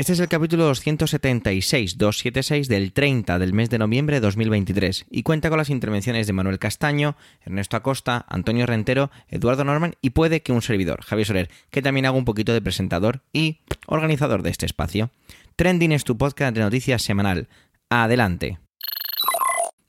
Este es el capítulo 276, 276 del 30 del mes de noviembre de 2023 y cuenta con las intervenciones de Manuel Castaño, Ernesto Acosta, Antonio Rentero, Eduardo Norman y puede que un servidor, Javier Soler, que también hago un poquito de presentador y organizador de este espacio. Trending es tu podcast de noticias semanal. Adelante.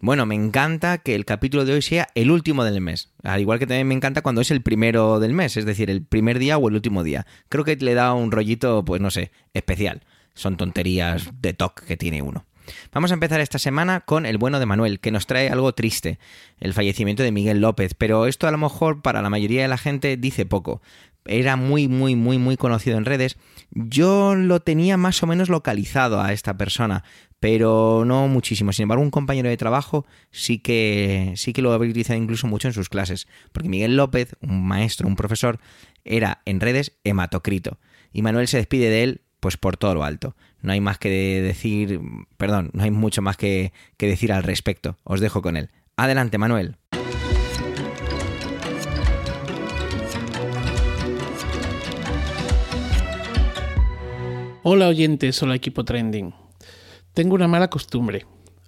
Bueno, me encanta que el capítulo de hoy sea el último del mes. Al igual que también me encanta cuando es el primero del mes, es decir, el primer día o el último día. Creo que le da un rollito, pues no sé, especial. Son tonterías de toque que tiene uno. Vamos a empezar esta semana con el bueno de Manuel, que nos trae algo triste, el fallecimiento de Miguel López, pero esto a lo mejor para la mayoría de la gente dice poco. Era muy, muy, muy, muy conocido en redes. Yo lo tenía más o menos localizado a esta persona, pero no muchísimo. Sin embargo, un compañero de trabajo sí que, sí que lo había utilizado incluso mucho en sus clases, porque Miguel López, un maestro, un profesor, era en redes hematocrito. Y Manuel se despide de él pues por todo lo alto. No hay más que decir, perdón, no hay mucho más que, que decir al respecto. Os dejo con él. Adelante, Manuel. Hola oyentes, hola equipo trending. Tengo una mala costumbre.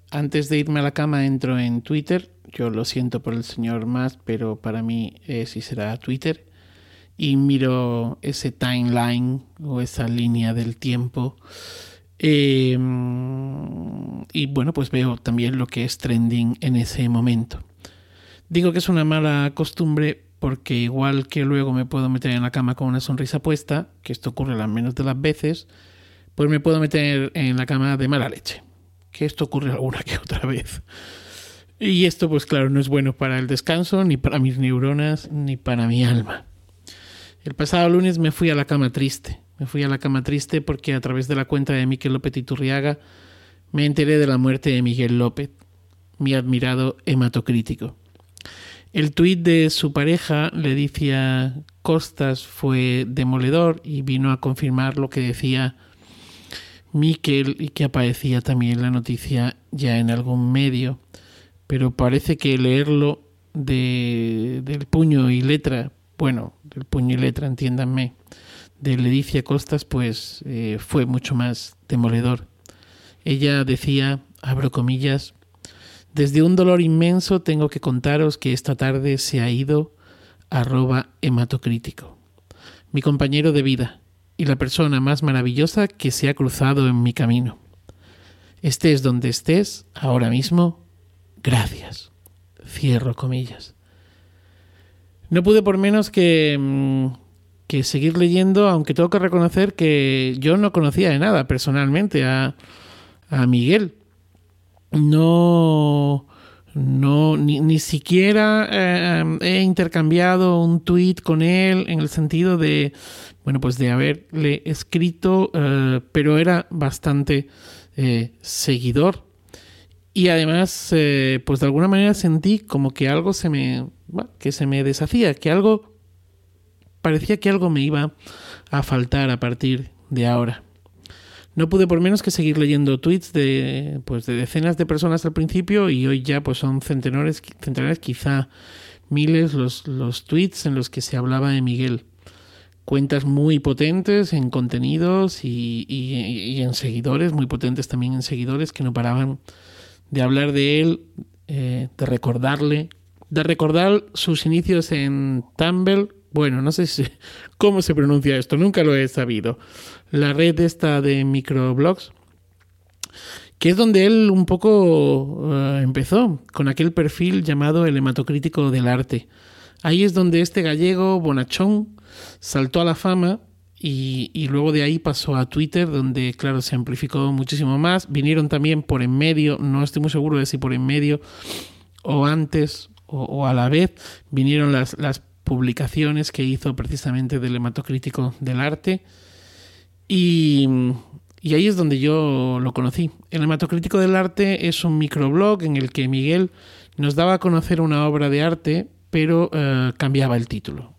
Antes de irme a la cama entro en Twitter. Yo lo siento por el señor más, pero para mí eh, sí será Twitter. Y miro ese timeline o esa línea del tiempo. Em, y bueno, pues veo también lo que es trending en ese momento. Digo que es una mala costumbre porque igual que luego me puedo meter en la cama con una sonrisa puesta, que esto ocurre las menos de las veces, pues me puedo meter en la cama de mala leche. Que esto ocurre alguna que otra vez. Y esto, pues claro, no es bueno para el descanso, ni para mis neuronas, ni para mi alma. El pasado lunes me fui a la cama triste. Me fui a la cama triste porque a través de la cuenta de Miquel López Iturriaga me enteré de la muerte de Miguel López, mi admirado hematocrítico. El tuit de su pareja, Ledicia Costas, fue demoledor y vino a confirmar lo que decía Miquel y que aparecía también la noticia ya en algún medio, pero parece que leerlo de, del puño y letra, bueno, del puño y letra, entiéndanme, de Ledicia Costas, pues eh, fue mucho más demoledor. Ella decía, abro comillas, desde un dolor inmenso tengo que contaros que esta tarde se ha ido arroba hematocrítico, mi compañero de vida, y la persona más maravillosa que se ha cruzado en mi camino. Estés donde estés, ahora mismo, gracias. Cierro comillas. No pude por menos que, mm, que seguir leyendo, aunque tengo que reconocer que yo no conocía de nada personalmente a, a Miguel. No, no, ni, ni siquiera eh, he intercambiado un tweet con él en el sentido de, bueno, pues de haberle escrito, eh, pero era bastante eh, seguidor. Y además, pues de alguna manera sentí como que algo se me, que se me deshacía, que algo, parecía que algo me iba a faltar a partir de ahora. No pude por menos que seguir leyendo tweets de, pues, de decenas de personas al principio y hoy ya pues son centenares, centenares quizá miles los, los tweets en los que se hablaba de Miguel. Cuentas muy potentes en contenidos y, y, en seguidores, muy potentes también en seguidores que no paraban de hablar de él, eh, de recordarle, de recordar sus inicios en Tumblr. Bueno, no sé cómo se pronuncia esto, nunca lo he sabido la red esta de microblogs, que es donde él un poco eh, empezó, con aquel perfil llamado el hematocrítico del arte. Ahí es donde este gallego bonachón saltó a la fama y, luego de ahí pasó a Twitter, donde, claro, se amplificó muchísimo más. Vinieron también por en medio, no estoy muy seguro de si por en medio o antes o, o a la vez, vinieron las, las publicaciones que hizo precisamente del hematocrítico del arte y, ahí es donde yo lo conocí. El hematocrítico del arte es un microblog en el que Miguel nos daba a conocer una obra de arte, pero eh, cambiaba el título.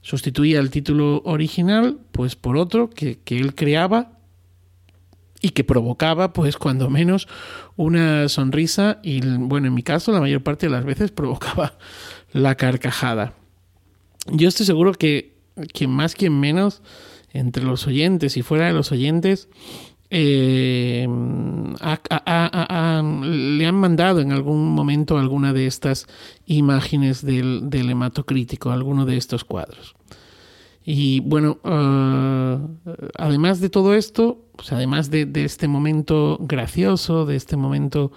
Sustituía el título original pues por otro que, que él creaba y que provocaba, pues, cuando menos una sonrisa y, bueno, en mi caso, la mayor parte de las veces provocaba la carcajada. Yo estoy seguro que quien más, quien menos, entre los oyentes y fuera de los oyentes, eh, le han mandado en algún momento alguna de estas imágenes del, del hematocrítico, alguno de estos cuadros. Y bueno, ah, además de todo esto, pues además de, este momento gracioso, de este momento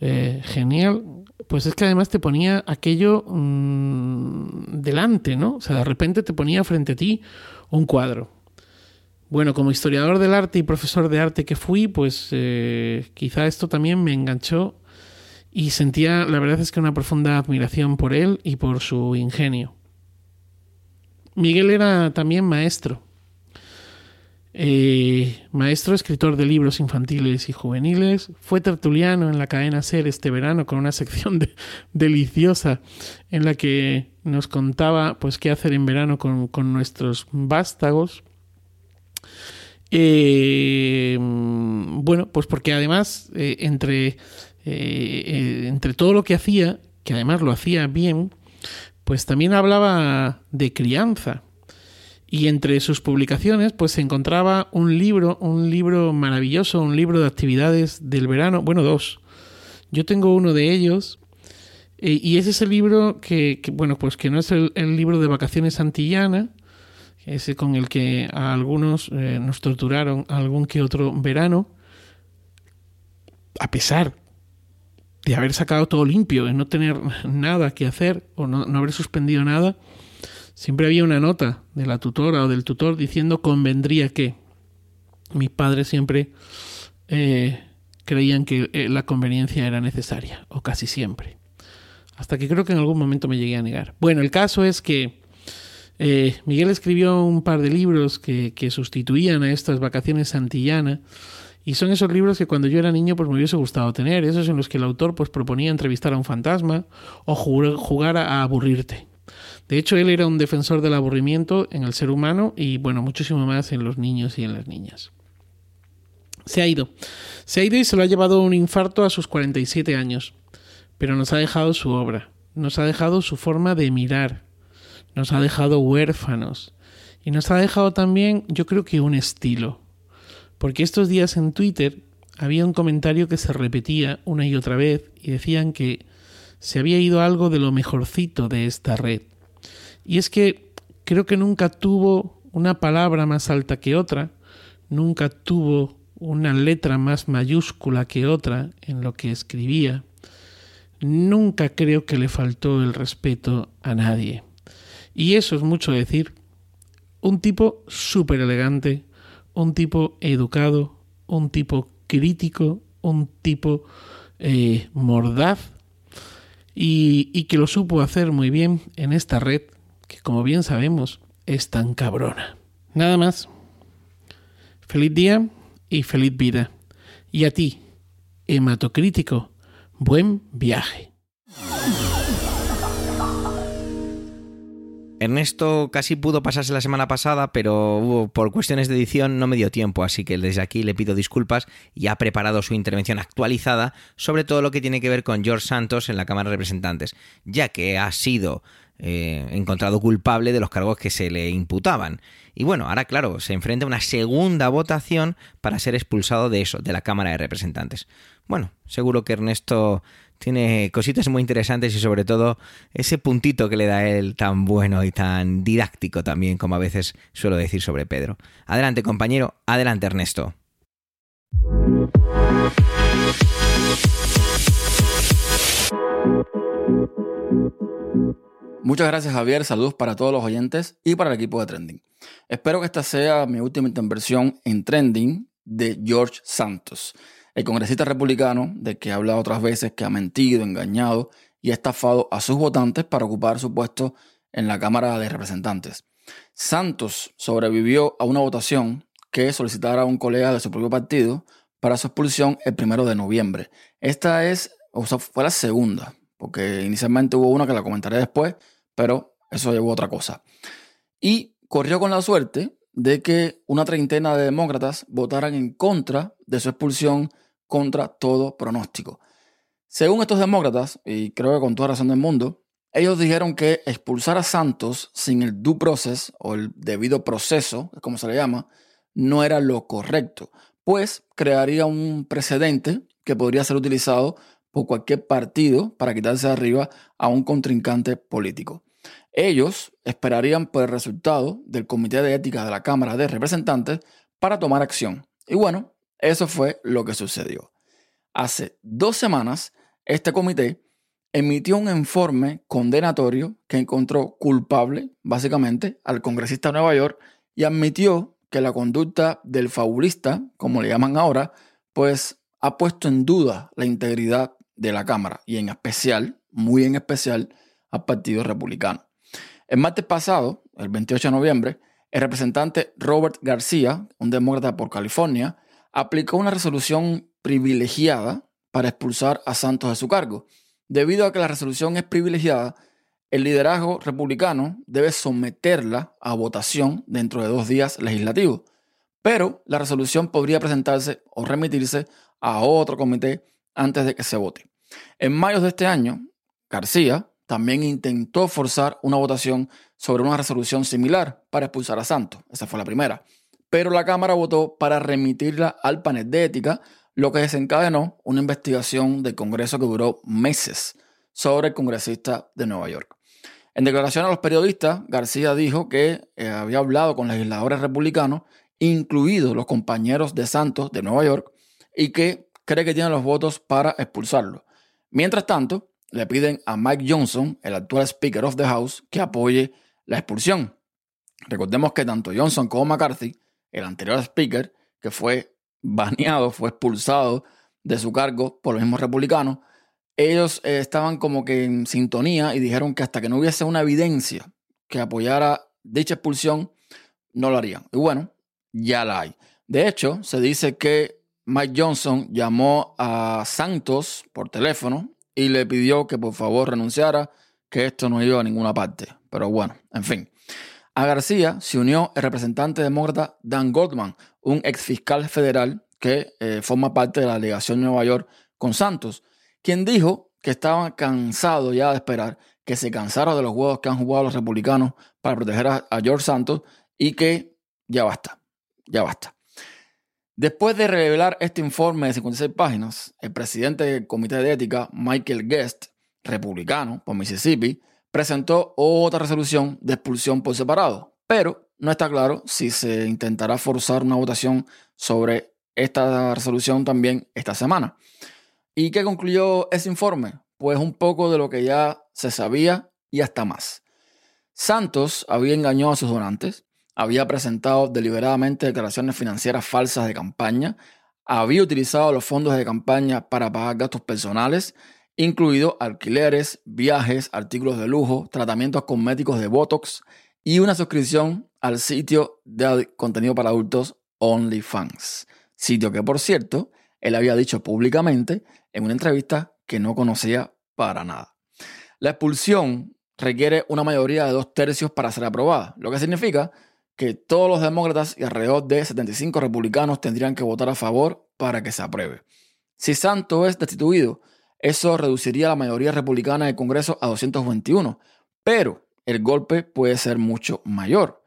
eh, genial, pues es que además te ponía aquello mm, delante, ¿no? O sea, de repente te ponía frente a ti un cuadro. Bueno, como historiador del arte y profesor de arte que fui, pues eh, quizá esto también me enganchó y sentía, la verdad es que una profunda admiración por él y por su ingenio. Miguel era también maestro. Eh, maestro, escritor de libros infantiles y juveniles. Fue tertuliano en la cadena Ser este verano con una sección deliciosa en la que nos contaba pues qué hacer en verano con, nuestros vástagos. Eh, bueno, pues porque además eh, entre, entre todo lo que hacía, que además lo hacía bien, pues también hablaba de crianza. Y entre sus publicaciones, pues se encontraba un libro, un libro maravilloso, un libro de actividades del verano, bueno, dos. Yo tengo uno de ellos, eh, y ese es el libro que, bueno, pues que no es el, libro de vacaciones antillana, ese con el que algunos eh, nos torturaron algún que otro verano, a pesar de haber sacado todo limpio, de no tener nada que hacer o no, haber suspendido nada, siempre había una nota de la tutora o del tutor diciendo convendría que. Mis padres siempre eh, creían que eh, la conveniencia era necesaria, o casi siempre. Hasta que creo que en algún momento me llegué a negar. Bueno, el caso es que eh, Miguel escribió un par de libros que, que sustituían a estas vacaciones santillanas y son esos libros que cuando yo era niño pues me hubiese gustado tener, esos en los que el autor pues proponía entrevistar a un fantasma o jugar a aburrirte. De hecho, él era un defensor del aburrimiento en el ser humano y bueno, muchísimo más en los niños y en las niñas. Se ha ido. Se ha ido y se lo ha llevado un infarto a sus 47 años. Pero nos ha dejado su obra, nos ha dejado su forma de mirar, nos ha dejado huérfanos y nos ha dejado también, yo creo que un estilo. Porque estos días en Twitter había un comentario que se repetía una y otra vez y decían que se había ido algo de lo mejorcito de esta red. Y es que creo que nunca tuvo una palabra más alta que otra, nunca tuvo una letra más mayúscula que otra en lo que escribía. Nunca creo que le faltó el respeto a nadie. Y eso es mucho decir. Un tipo súper elegante, un tipo educado, un tipo crítico, un tipo eh, mordaz y, y que lo supo hacer muy bien en esta red que como bien sabemos es tan cabrona. Nada más. Feliz día y feliz vida. Y a ti, hematocrítico, buen viaje. Ernesto casi pudo pasarse la semana pasada, pero por cuestiones de edición no me dio tiempo, así que desde aquí le pido disculpas y ha preparado su intervención actualizada sobre todo lo que tiene que ver con George Santos en la Cámara de Representantes, ya que ha sido eh, encontrado culpable de los cargos que se le imputaban. Y bueno, ahora claro, se enfrenta a una segunda votación para ser expulsado de eso, de la Cámara de Representantes. Bueno, seguro que Ernesto tiene cositas muy interesantes y sobre todo ese puntito que le da él tan bueno y tan didáctico también como a veces suelo decir sobre Pedro. Adelante compañero, adelante Ernesto. Muchas gracias Javier, saludos para todos los oyentes y para el equipo de Trending. Espero que esta sea mi última intervención en Trending de George Santos el congresista republicano, de que ha hablado otras veces que ha mentido, engañado y estafado a sus votantes para ocupar su puesto en la Cámara de Representantes. Santos sobrevivió a una votación que solicitara a un colega de su propio partido para su expulsión el primero de noviembre. Esta es, o sea, fue la segunda, porque inicialmente hubo una que la comentaré después, pero eso llevó a otra cosa. y corrió con la suerte de que una treintena de demócratas votaran en contra de su expulsión contra todo pronóstico. Según estos demócratas, y creo que con toda razón del mundo, ellos dijeron que expulsar a Santos sin el due process o el debido proceso, como se le llama, no era lo correcto, pues crearía un precedente que podría ser utilizado por cualquier partido para quitarse de arriba a un contrincante político. Ellos esperarían por el resultado del Comité de Ética de la Cámara de Representantes para tomar acción. Y bueno, eso fue lo que sucedió. Hace dos semanas, este comité emitió un informe condenatorio que encontró culpable, básicamente, al congresista de Nueva York y admitió que la conducta del fabulista, como le llaman ahora, pues ha puesto en duda la integridad de la Cámara y en especial, muy en especial, al Partido Republicano. El martes pasado, el 28 de noviembre, el representante Robert García, un demócrata por California, aplicó una resolución privilegiada para expulsar a Santos de su cargo. Debido a que la resolución es privilegiada, el liderazgo republicano debe someterla a votación dentro de dos días legislativos. Pero la resolución podría presentarse o remitirse a otro comité antes de que se vote. En mayo de este año, García también intentó forzar una votación sobre una resolución similar para expulsar a Santos. Esa fue la primera. Pero la Cámara votó para remitirla al panel de ética, lo que desencadenó una investigación del Congreso que duró meses sobre el congresista de Nueva York. En declaración a los periodistas, García dijo que eh, había hablado con legisladores republicanos, incluidos los compañeros de Santos de Nueva York, y que cree que tiene los votos para expulsarlo. Mientras tanto, le piden a Mike Johnson, el actual Speaker of the House, que apoye la expulsión. Recordemos que tanto Johnson como McCarthy, el anterior Speaker, que fue baneado, fue expulsado de su cargo por los mismos republicanos, ellos eh, estaban como que en sintonía y dijeron que hasta que no hubiese una evidencia que apoyara dicha expulsión, no lo harían. Y bueno, ya la hay. De hecho, se dice que Mike Johnson llamó a Santos por teléfono y le pidió que por favor renunciara, que esto no iba a ninguna parte. Pero bueno, en fin. A García se unió el representante demócrata Dan Goldman, un ex fiscal federal que eh, forma parte de la delegación de Nueva York con Santos, quien dijo que estaba cansado ya de esperar, que se cansara de los juegos que han jugado los republicanos para proteger a George Santos y que ya basta, ya basta. Después de revelar este informe de 56 páginas, el presidente del Comité de Ética, Michael Guest, republicano por Mississippi, presentó otra resolución de expulsión por separado, pero no está claro si se intentará forzar una votación sobre esta resolución también esta semana. ¿Y qué concluyó ese informe? Pues un poco de lo que ya se sabía y hasta más. Santos había engañado a sus donantes, había presentado deliberadamente declaraciones financieras falsas de campaña, había utilizado los fondos de campaña para pagar gastos personales, incluidos alquileres, viajes, artículos de lujo, tratamientos cosméticos de Botox y una suscripción al sitio de contenido para adultos OnlyFans. Sitio que, por cierto, él había dicho públicamente en una entrevista que no conocía para nada. La expulsión requiere una mayoría de dos tercios para ser aprobada, lo que significa que todos los demócratas y alrededor de 75 republicanos tendrían que votar a favor para que se apruebe. Si Santo es destituido, eso reduciría la mayoría republicana del Congreso a 221, pero el golpe puede ser mucho mayor,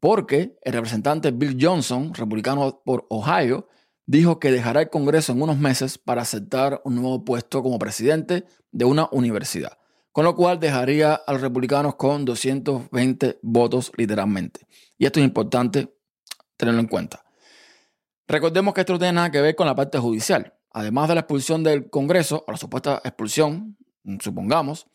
porque el representante Bill Johnson, republicano por Ohio, dijo que dejará el Congreso en unos meses para aceptar un nuevo puesto como presidente de una universidad con lo cual dejaría a los republicanos con 220 votos literalmente. Y esto es importante tenerlo en cuenta. Recordemos que esto no tiene nada que ver con la parte judicial. Además de la expulsión del Congreso, o la supuesta expulsión, supongamos,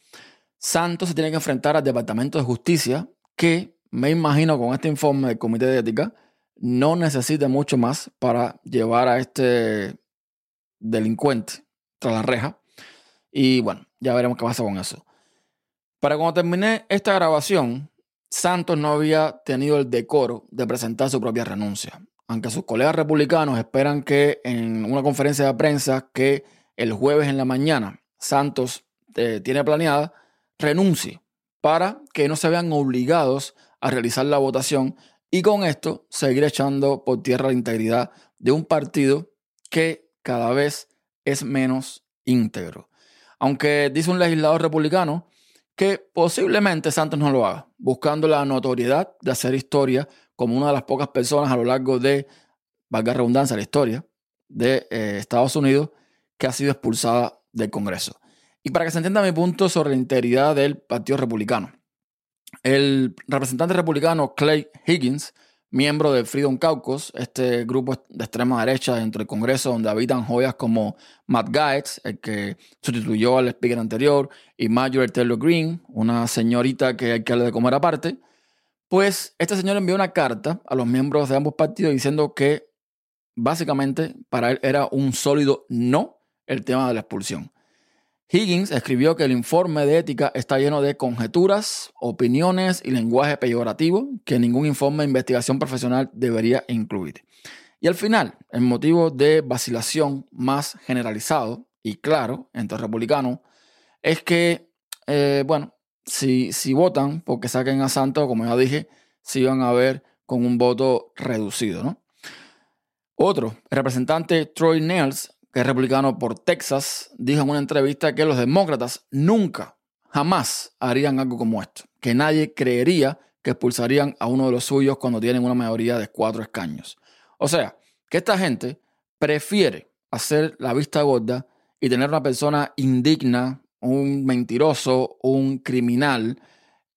Santos se tiene que enfrentar al Departamento de Justicia, que me imagino con este informe del Comité de Ética, no necesita mucho más para llevar a este delincuente tras la reja. Y bueno, ya veremos qué pasa con eso. Para cuando terminé esta grabación, Santos no había tenido el decoro de presentar su propia renuncia. Aunque sus colegas republicanos esperan que en una conferencia de prensa que el jueves en la mañana Santos eh, tiene planeada, renuncie. para que no se vean obligados a realizar la votación y con esto seguir echando por tierra la integridad de un partido que cada vez es menos íntegro. Aunque dice un legislador republicano que posiblemente Santos no lo haga, buscando la notoriedad de hacer historia como una de las pocas personas a lo largo de, valga redundancia, la historia de eh, Estados Unidos que ha sido expulsada del Congreso. Y para que se entienda mi punto sobre la integridad del Partido Republicano. El representante republicano Clay Higgins, miembro del Freedom Caucus, este grupo de extrema derecha dentro del Congreso donde habitan joyas como Matt Gaetz, el que sustituyó al speaker anterior, y Marjorie Taylor Greene, una señorita que hay que darle de comer aparte, pues este señor envió una carta a los miembros de ambos partidos diciendo que básicamente para él era un sólido no el tema de la expulsión. Higgins escribió que el informe de ética está lleno de conjeturas, opiniones y lenguaje peyorativo que ningún informe de investigación profesional debería incluir. Y al final, el motivo de vacilación más generalizado y claro entre republicanos es que, eh, bueno, si, si votan porque saquen a Santos, como ya dije, si van a ver con un voto reducido, ¿no? Otro, el representante Troy Nails que es republicano por Texas, dijo en una entrevista que los demócratas nunca, jamás harían algo como esto, que nadie creería que expulsarían a uno de los suyos cuando tienen una mayoría de cuatro escaños. O sea, que esta gente prefiere hacer la vista gorda y tener una persona indigna, un mentiroso, un criminal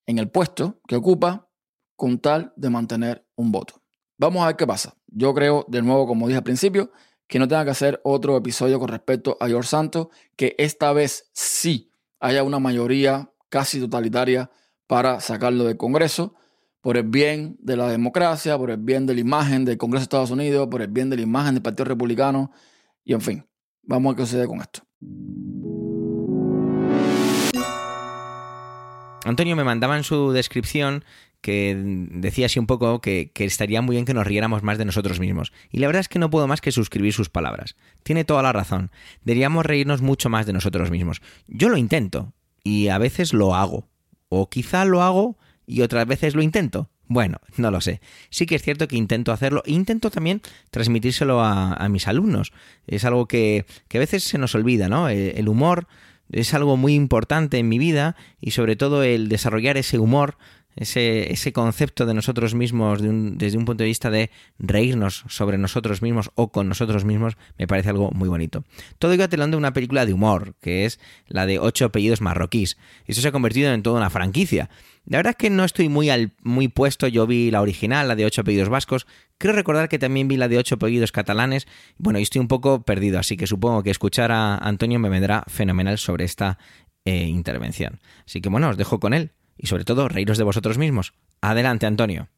en el puesto que ocupa con tal de mantener un voto. Vamos a ver qué pasa. Yo creo, de nuevo, como dije al principio, que no tenga que hacer otro episodio con respecto a George Santos, que esta vez sí haya una mayoría casi totalitaria para sacarlo del Congreso, por el bien de la democracia, por el bien de la imagen del Congreso de Estados Unidos, por el bien de la imagen del Partido Republicano, y en fin, vamos a qué sucede con esto. Antonio me mandaba en su descripción que decía así un poco que, estaría muy bien que nos riéramos más de nosotros mismos. Y la verdad es que no puedo más que suscribir sus palabras. Tiene toda la razón. Deberíamos reírnos mucho más de nosotros mismos. Yo lo intento y a veces lo hago. O quizá lo hago y otras veces lo intento. Bueno, no lo sé. Sí que es cierto que intento hacerlo. E intento también transmitírselo a, mis alumnos. Es algo que, a veces se nos olvida, ¿no? Eh, el humor es algo muy importante en mi vida y sobre todo el desarrollar ese humor ese, ese concepto de nosotros mismos desde un punto de vista de reírnos sobre nosotros mismos o con nosotros mismos, me parece algo muy bonito. Todo ello telón de una película de humor, que es la de ocho apellidos marroquíes. Eso se ha convertido en toda una franquicia. La verdad es que no estoy muy, muy puesto, yo vi la original, la de ocho apellidos vascos, creo recordar que también vi la de ocho apellidos catalanes, bueno, y estoy un poco perdido, así que supongo que escuchar a Antonio me vendrá fenomenal sobre esta eh, intervención. Así que bueno, os dejo con él y sobre todo reíros de vosotros mismos. Adelante, Antonio.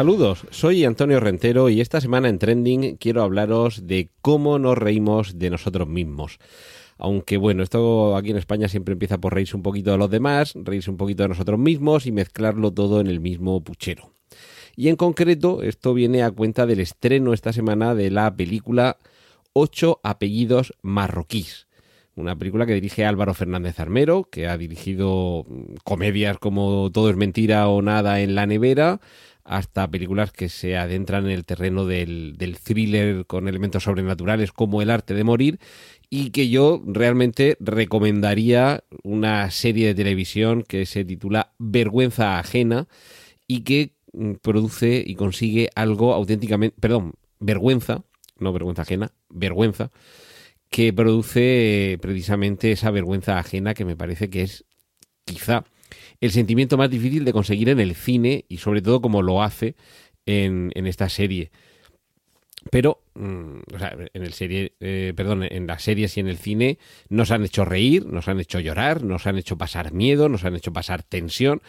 Saludos, soy Antonio Rentero y esta semana en Trending quiero hablaros de cómo nos reímos de nosotros mismos. Aunque bueno, esto aquí en España siempre empieza por reírse un poquito de los demás, reírse un poquito de nosotros mismos y mezclarlo todo en el mismo puchero. Y en concreto, esto viene a cuenta del estreno esta semana de la película Ocho apellidos marroquíes una película que dirige Álvaro Fernández Armero, que ha dirigido mm, comedias como Todo es mentira o nada en la nevera, hasta películas que se adentran en el terreno del, thriller con elementos sobrenaturales como El arte de morir y que yo realmente recomendaría una serie de televisión que se titula Vergüenza ajena y que mm, produce y consigue algo auténticamente, perdón, vergüenza, no vergüenza ajena, vergüenza, que produce precisamente esa vergüenza ajena que me parece que es quizá el sentimiento más difícil de conseguir en el cine y sobre todo como lo hace en, esta serie. Pero, mm, o sea, en el serie, eh, perdón, en las series y en el cine nos han hecho reír, nos han hecho llorar, nos han hecho pasar miedo, nos han hecho pasar tensión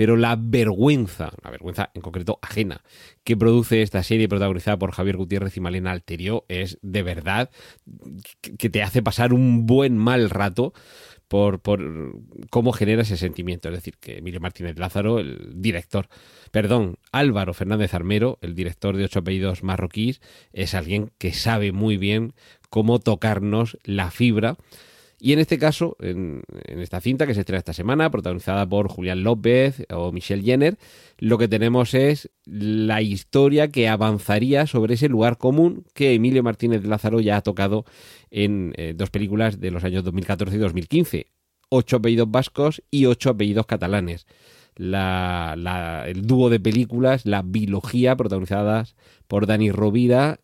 pero la vergüenza, la vergüenza en concreto ajena, que produce esta serie protagonizada por Javier Gutiérrez y Malena Alterio es de verdad que te hace pasar un buen mal rato por, cómo genera ese sentimiento. Es decir, que Emilio Martínez Lázaro, el director, perdón, Álvaro Fernández Armero, el director de Ocho Apellidos Marroquíes, es alguien que sabe muy bien cómo tocarnos la fibra Y en este caso, en, esta cinta que se estrena esta semana, protagonizada por Julián López o Michelle Jenner, lo que tenemos es la historia que avanzaría sobre ese lugar común que Emilio Martínez Lázaro ya ha tocado en eh, dos películas de los años 2014 y 2015. Ocho apellidos vascos y ocho apellidos catalanes. el dúo de películas, la bilogía, protagonizadas por Dani Rovira,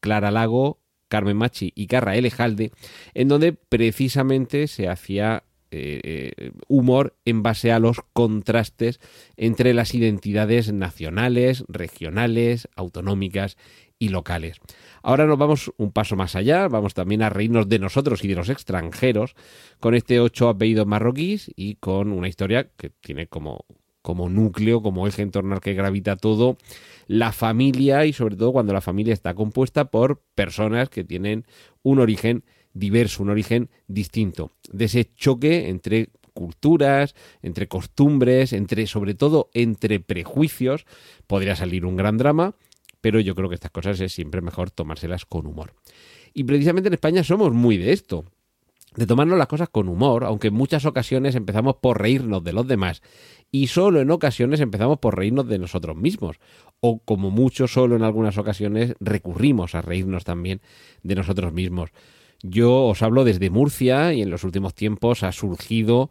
Clara Lago, Carmen Machi y Carra Elejalde, en donde precisamente se hacía eh, eh, humor en base a los contrastes entre las identidades nacionales, regionales, autonómicas y locales. Ahora nos vamos un paso más allá, vamos también a reírnos de nosotros y de los extranjeros con este ocho apellidos marroquíes y con una historia que tiene como como núcleo, como eje en torno al que gravita todo, la familia y sobre todo cuando la familia está compuesta por personas que tienen un origen diverso, un origen distinto. De ese choque entre culturas, entre costumbres, entre sobre todo entre prejuicios, podría salir un gran drama, pero yo creo que estas cosas es siempre mejor tomárselas con humor. Y precisamente en España somos muy de esto de tomarnos las cosas con humor, aunque en muchas ocasiones empezamos por reírnos de los demás y solo en ocasiones empezamos por reírnos de nosotros mismos, o como mucho solo en algunas ocasiones recurrimos a reírnos también de nosotros mismos. Yo os hablo desde Murcia y en los últimos tiempos ha surgido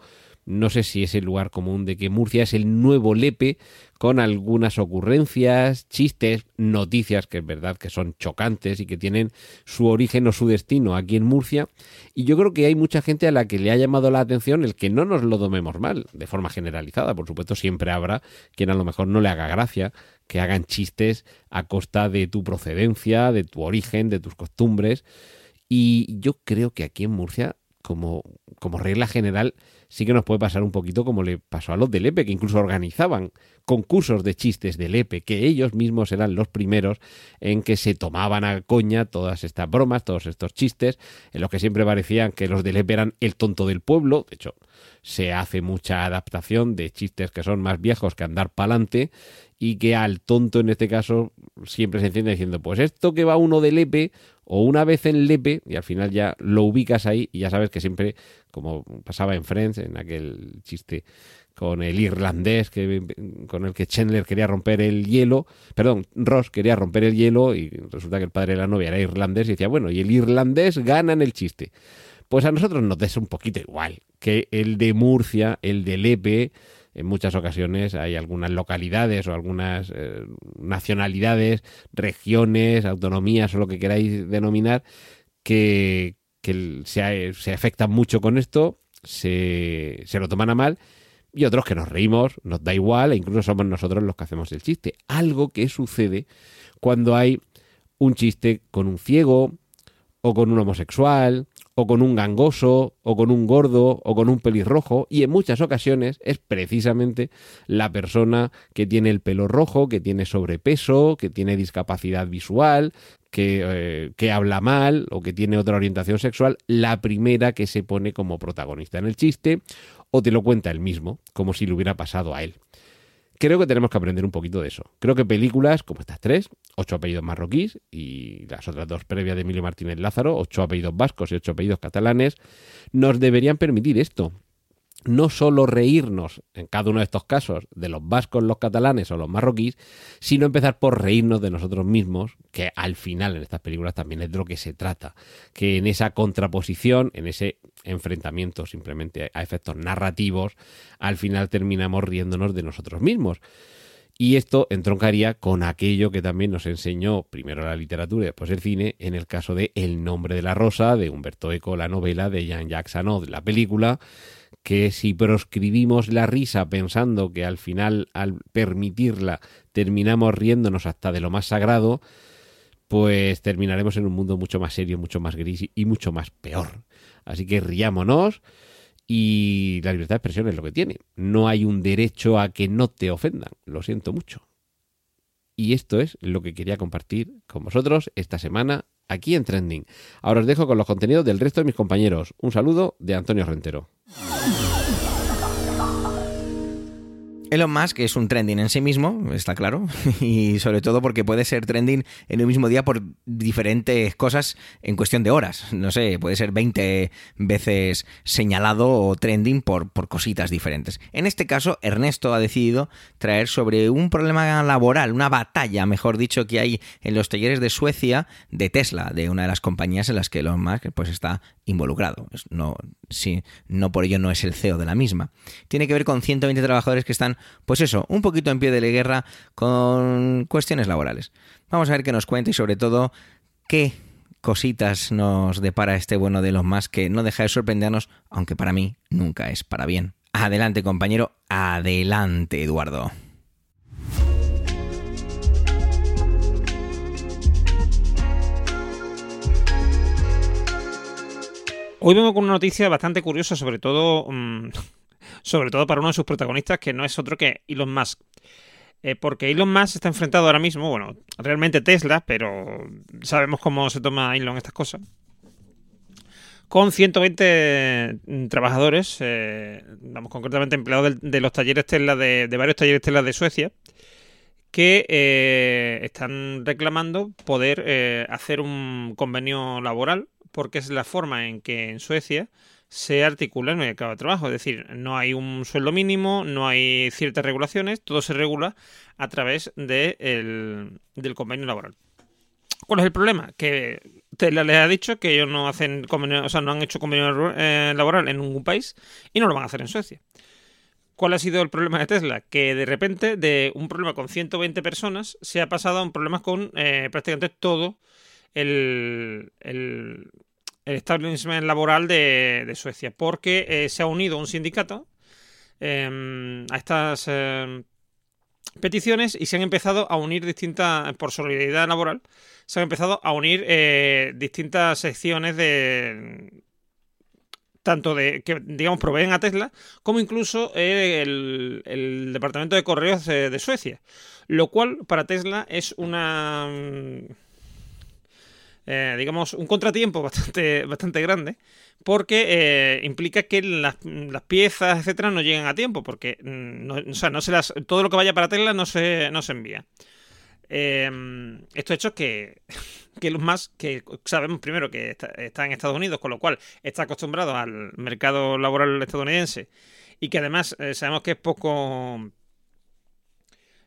no sé si es el lugar común de que Murcia es el nuevo Lepe con algunas ocurrencias, chistes, noticias que es verdad que son chocantes y que tienen su origen o su destino aquí en Murcia. Y yo creo que hay mucha gente a la que le ha llamado la atención el que no nos lo tomemos mal, de forma generalizada. Por supuesto, siempre habrá quien a lo mejor no le haga gracia que hagan chistes a costa de tu procedencia, de tu origen, de tus costumbres. Y yo creo que aquí en Murcia, como, como regla general, sí que nos puede pasar un poquito como le pasó a los de Lepe, que incluso organizaban concursos de chistes de Lepe, que ellos mismos eran los primeros en que se tomaban a coña todas estas bromas, todos estos chistes, en los que siempre parecían que los de Lepe eran el tonto del pueblo. De hecho, se hace mucha adaptación de chistes que son más viejos que andar pa'lante y que al tonto en este caso siempre se enciende diciendo, pues esto que va uno de Lepe o una vez en Lepe y al final ya lo ubicas ahí y ya sabes que siempre, como pasaba en Friends, en aquel chiste con el irlandés que, con el que Chandler quería romper el hielo, perdón, Ross quería romper el hielo y resulta que el padre de la novia era irlandés y decía, bueno, y el irlandés gana en el chiste. Pues a nosotros nos des un poquito igual que el de Murcia, el de Lepe, en muchas ocasiones hay algunas localidades o algunas eh, nacionalidades, regiones, autonomías o lo que queráis denominar, que, se, se, afectan mucho con esto, se, se lo toman a mal y otros que nos reímos, nos da igual e incluso somos nosotros los que hacemos el chiste. Algo que sucede cuando hay un chiste con un ciego o con un homosexual o con un gangoso, o con un gordo, o con un pelirrojo, y en muchas ocasiones es precisamente la persona que tiene el pelo rojo, que tiene sobrepeso, que tiene discapacidad visual, que, eh, que habla mal o que tiene otra orientación sexual, la primera que se pone como protagonista en el chiste, o te lo cuenta él mismo, como si le hubiera pasado a él creo que tenemos que aprender un poquito de eso. Creo que películas como estas tres, ocho apellidos marroquíes y las otras dos previas de Emilio Martínez Lázaro, ocho apellidos vascos y ocho apellidos catalanes, nos deberían permitir esto, no solo reírnos en cada uno de estos casos de los vascos, los catalanes o los marroquíes, sino empezar por reírnos de nosotros mismos, que al final en estas películas también es de lo que se trata, que en esa contraposición, en ese enfrentamiento simplemente a efectos narrativos, al final terminamos riéndonos de nosotros mismos. Y esto entroncaría con aquello que también nos enseñó primero la literatura y después el cine, en el caso de El nombre de la rosa, de Humberto Eco, la novela de Jean-Jacques Anod, la película, que si proscribimos la risa pensando que al final, al permitirla, terminamos riéndonos hasta de lo más sagrado, pues terminaremos en un mundo mucho más serio, mucho más gris y mucho más peor. Así que riámonos y la libertad de expresión es lo que tiene. No hay un derecho a que no te ofendan. Lo siento mucho. Y esto es lo que quería compartir con vosotros esta semana aquí en Trending. Ahora os dejo con los contenidos del resto de mis compañeros. Un saludo de Antonio Rentero. Elon Musk es un trending en sí mismo, está claro, y sobre todo porque puede ser trending en un mismo día por diferentes cosas en cuestión de horas. No sé, puede ser 20 veces señalado o trending por, por cositas diferentes. En este caso, Ernesto ha decidido traer sobre un problema laboral, una batalla, mejor dicho, que hay en los talleres de Suecia de Tesla, de una de las compañías en las que Elon Musk pues, está involucrado. No, sí, no por ello no es el CEO de la misma. Tiene que ver con 120 trabajadores que están pues eso, un poquito en pie de la guerra con cuestiones laborales. Vamos a ver qué nos cuenta y sobre todo qué cositas nos depara este bueno de los más que no deja de sorprendernos, aunque para mí nunca es para bien. Adelante compañero, adelante Eduardo. Hoy vengo con una noticia bastante curiosa, sobre todo mmm, sobre todo para uno de sus protagonistas, que no es otro que Elon Musk. Eh, porque Elon Musk está enfrentado ahora mismo, bueno, realmente Tesla, pero sabemos cómo se toma Elon estas cosas. Con 120 trabajadores, eh, vamos, concretamente empleados de, los talleres Tesla, de, varios talleres Tesla de Suecia, que eh, están reclamando poder hacer un convenio laboral, porque es la forma en que en Suecia se articula el mercado de trabajo. Es decir, no hay un sueldo mínimo, no hay ciertas regulaciones, todo se regula a través de del convenio laboral. ¿Cuál es el problema? Que Tesla les ha dicho que ellos no hacen convenio, o sea, no han hecho convenio eh, laboral en ningún país y no lo van a hacer en Suecia. ¿Cuál ha sido el problema de Tesla? Que de repente de un problema con 120 personas se ha pasado a un problema con eh, prácticamente todo el, el establishment laboral de, Suecia, porque eh, se ha unido un sindicato em, a estas em, peticiones y se han empezado a unir distintas, por solidaridad laboral, se han empezado a unir eh, distintas secciones de tanto de que digamos proveen a Tesla como incluso el, departamento de correos de Suecia lo cual para Tesla es una eh, digamos, un contratiempo bastante, bastante grande, porque eh, implica que las, piezas, etcétera, no lleguen a tiempo, porque mm, no, o no se las, todo lo que vaya para Tesla no se, no se envía. Em, esto hecho que, que los más que sabemos primero que está, en Estados Unidos, con lo cual está acostumbrado al mercado laboral estadounidense y que además eh, sabemos que es poco,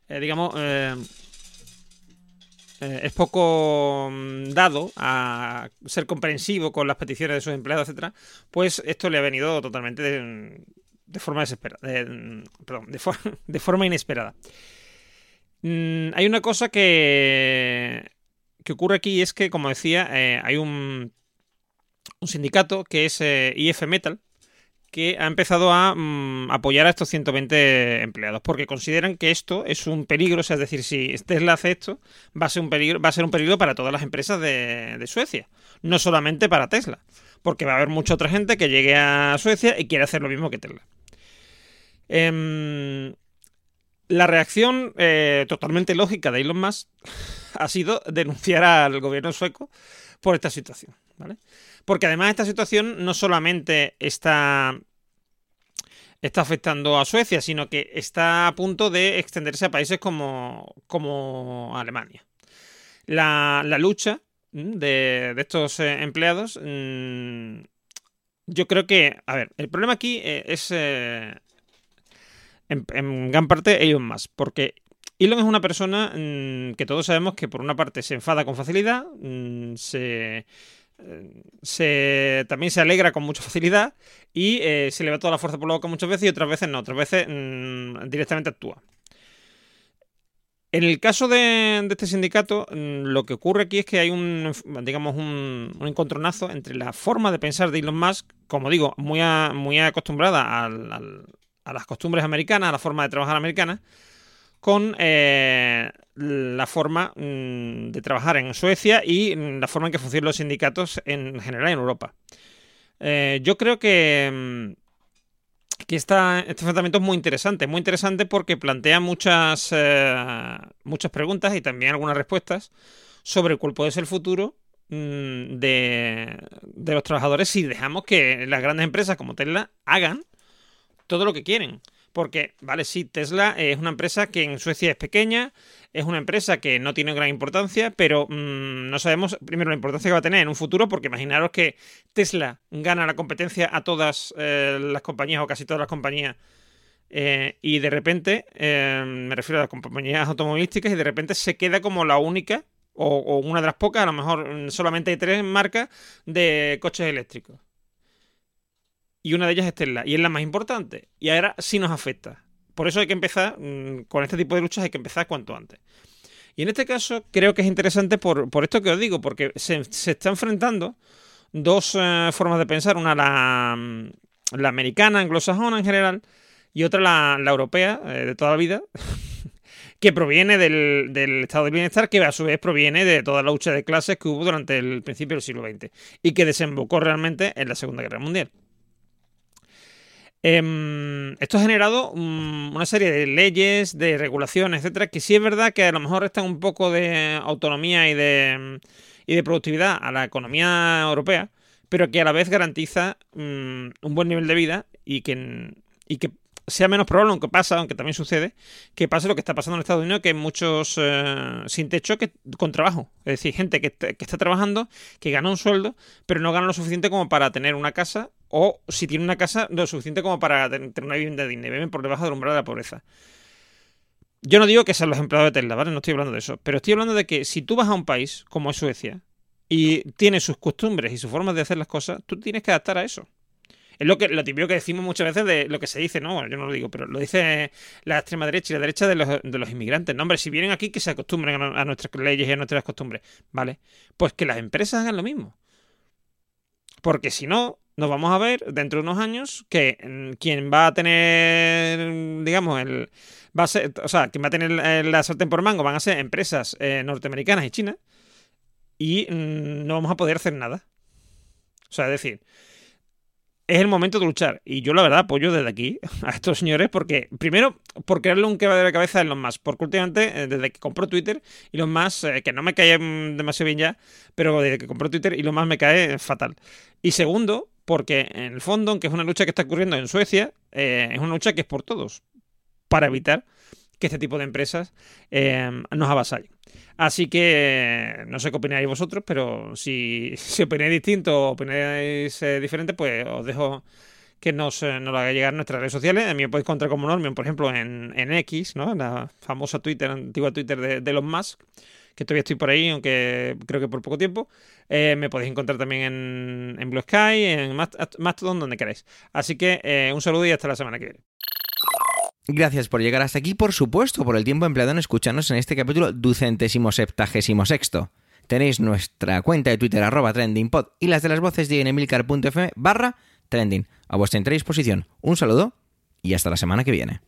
digamos, eh, es poco mm, dado a ser comprensivo con las peticiones de sus empleados, etcétera, pues esto le ha venido totalmente de, forma desesperada, de, perdón, de, forma inesperada. Mm, hay una cosa que, que ocurre aquí es que, como decía, eh, hay un, un sindicato que es eh, IF Metal, que ha empezado a mm, apoyar a estos 120 empleados porque consideran que esto es un peligro, es decir, si Tesla hace esto, va a ser un peligro, va a ser un peligro para todas las empresas de, Suecia, no solamente para Tesla, porque va a haber mucha otra gente que llegue a Suecia y quiere hacer lo mismo que Tesla. Em, la reacción eh, totalmente lógica de Elon Musk ha sido denunciar al gobierno sueco por esta situación, ¿vale? Porque además esta situación no solamente está, está afectando a Suecia, sino que está a punto de extenderse a países como, como Alemania. La, lucha de, estos eh, empleados, mm, yo creo que, a ver, el problema aquí eh, es eh, en, gran parte Elon Musk, porque Elon es una persona mm, que todos sabemos que por una parte se enfada con facilidad, mm, se se, también se alegra con mucha facilidad y eh, se le va toda la fuerza por la boca muchas veces y otras veces no, otras veces mm, directamente actúa. En el caso de, este sindicato, mm, lo que ocurre aquí es que hay un, digamos, un, encontronazo entre la forma de pensar de Elon Musk, como digo, muy, muy acostumbrada a las costumbres americanas, a la forma de trabajar americana, con eh, la forma mm, de trabajar en Suecia y mm, la forma en que funcionan los sindicatos en general en Europa. Eh, yo creo que, mm, que este enfrentamiento es muy interesante, muy interesante porque plantea muchas, eh, muchas preguntas y también algunas respuestas sobre cuál puede ser el futuro de, de los trabajadores si dejamos que las grandes empresas como Tesla hagan todo lo que quieren. Porque, vale, sí, Tesla es una empresa que en Suecia es pequeña, es una empresa que no tiene gran importancia, pero mmm, no sabemos primero la importancia que va a tener en un futuro, porque imaginaros que Tesla gana la competencia a todas eh, las compañías o casi todas las compañías. Eh, y de repente, eh, me refiero a las compañías automovilísticas, y de repente se queda como la única, o, o una de las pocas, a lo mejor mm, solamente hay tres marcas de coches eléctricos y una de ellas es Tesla, y es la más importante. Y ahora sí nos afecta. Por eso hay que empezar, mmm, con este tipo de luchas hay que empezar cuanto antes. Y en este caso creo que es interesante por, por esto que os digo, porque se, se está enfrentando dos eh, formas de pensar, una la, la, americana, anglosajona en general, y otra la, la europea, eh, de toda la vida, que proviene del, del, estado del bienestar, que a su vez proviene de toda la lucha de clases que hubo durante el principio del siglo XX, y que desembocó realmente en la Segunda Guerra Mundial. Eh, esto ha generado um, una serie de leyes, de regulaciones, etcétera, que sí es verdad que a lo mejor restan un poco de autonomía y de, y de productividad a la economía europea, pero que a la vez garantiza um, un buen nivel de vida y que, y que sea menos probable, aunque pasa, aunque también sucede, que pase lo que está pasando en Estados Unidos, que hay muchos eh, sin techo que con trabajo. Es decir, gente que, que, está trabajando, que gana un sueldo, pero no gana lo suficiente como para tener una casa, o si tiene una casa, lo suficiente como para tener una vivienda digna, y viven por debajo del umbral de la pobreza. Yo no digo que sean los empleados de Tesla, ¿vale? No estoy hablando de eso. Pero estoy hablando de que si tú vas a un país como es Suecia y tiene sus costumbres y sus formas de hacer las cosas, tú tienes que adaptar a eso. Es lo que lo típico que decimos muchas veces de lo que se dice, no, yo no lo digo, pero lo dice la extrema derecha y la derecha de los, de los inmigrantes. No, hombre, si vienen aquí que se acostumbren a, nuestras leyes y a nuestras costumbres, ¿vale? Pues que las empresas hagan lo mismo. Porque si no, nos vamos a ver dentro de unos años que mm, quien va a tener, digamos, el va a ser, o sea, quien va a tener la sartén por mango van a ser empresas eh, norteamericanas y chinas y mmm, no vamos a poder hacer nada. O sea, es decir, es el momento de luchar. Y yo, la verdad, apoyo desde aquí a estos señores porque, primero, por crearle un quebra de la cabeza a Elon Musk. Porque últimamente, desde que compró Twitter, Elon Musk, eh, que no me cae demasiado bien ya, pero desde que compró Twitter, Elon Musk me cae fatal. Y segundo, porque en el fondo, aunque es una lucha que está ocurriendo en Suecia, eh, es una lucha que es por todos. Para evitar que este tipo de empresas eh, nos avasallen. Así que no sé qué opináis vosotros, pero si, si opináis distinto o opináis eh, diferente, pues os dejo que nos, eh, nos lo haga llegar nuestras redes sociales. A mí me podéis encontrar como Normion, por ejemplo, en, en X, ¿no? la famosa Twitter, antigua Twitter de, de Elon Musk, que todavía estoy por ahí, aunque creo que por poco tiempo. Eh, me podéis encontrar también en, Blue Sky, en Mastodon, donde queráis. Así que eh, un saludo y hasta la semana que viene. Gracias por llegar hasta aquí, por supuesto, por el tiempo empleado en escucharnos en este capítulo ducentésimo septagésimo sexto. Tenéis nuestra cuenta de Twitter arroba trendingpod y las de las voces de emilcar.fm barra trending a vuestra entera disposición. Un saludo y hasta la semana que viene.